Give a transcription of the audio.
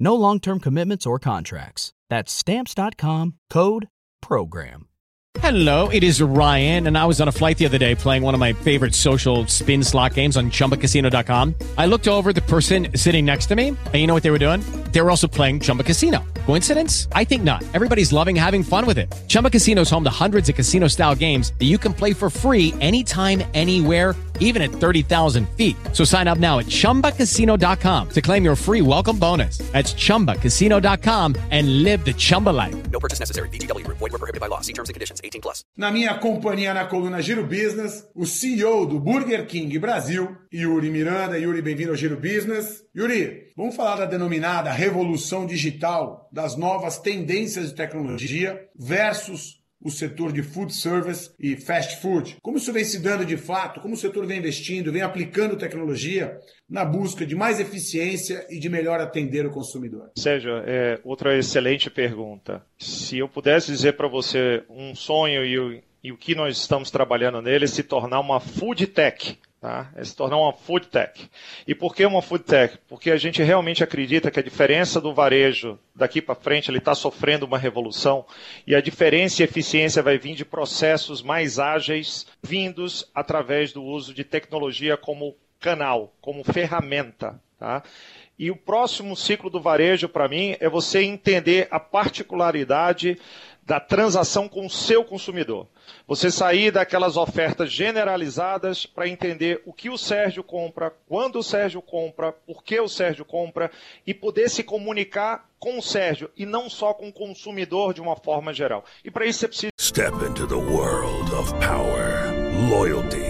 No long term commitments or contracts. That's Stamps.com code PROGRAM. Hello, it is Ryan, and I was on a flight the other day playing one of my favorite social spin slot games on chumbacasino.com. I looked over the person sitting next to me, and you know what they were doing? They were also playing Chumba Casino. Coincidence? I think not. Everybody's loving having fun with it. Chumba Casino is home to hundreds of casino style games that you can play for free anytime, anywhere, even at 30,000 feet. So sign up now at chumbacasino.com to claim your free welcome bonus. That's chumbacasino.com and live the Chumba life. No purchase necessary. VGW Group. Void were prohibited by law. See terms and conditions. 18 plus. Na minha companhia na coluna Giro Business, o CEO do Burger King Brasil, Yuri Miranda. Yuri, bem-vindo ao Giro Business. Yuri, vamos falar da denominada revolução digital, das novas tendências de tecnologia versus o setor de food service e fast food. Como isso vem se dando de fato, como o setor vem investindo, vem aplicando tecnologia na busca de mais eficiência e de melhor atender o consumidor? Sérgio, é, outra excelente pergunta. Se eu pudesse dizer para você um sonho e o, e o que nós estamos trabalhando nele é se tornar uma food tech. Tá? É se tornar uma food tech. E por que uma food tech? Porque a gente realmente acredita que a diferença do varejo daqui para frente ele está sofrendo uma revolução e a diferença e eficiência vai vir de processos mais ágeis vindos através do uso de tecnologia como canal, como ferramenta. Tá? E o próximo ciclo do varejo, para mim, é você entender a particularidade da transação com o seu consumidor. Você sair daquelas ofertas generalizadas para entender o que o Sérgio compra, quando o Sérgio compra, por que o Sérgio compra e poder se comunicar com o Sérgio e não só com o consumidor de uma forma geral. E para isso você precisa Step into the world of power, loyalty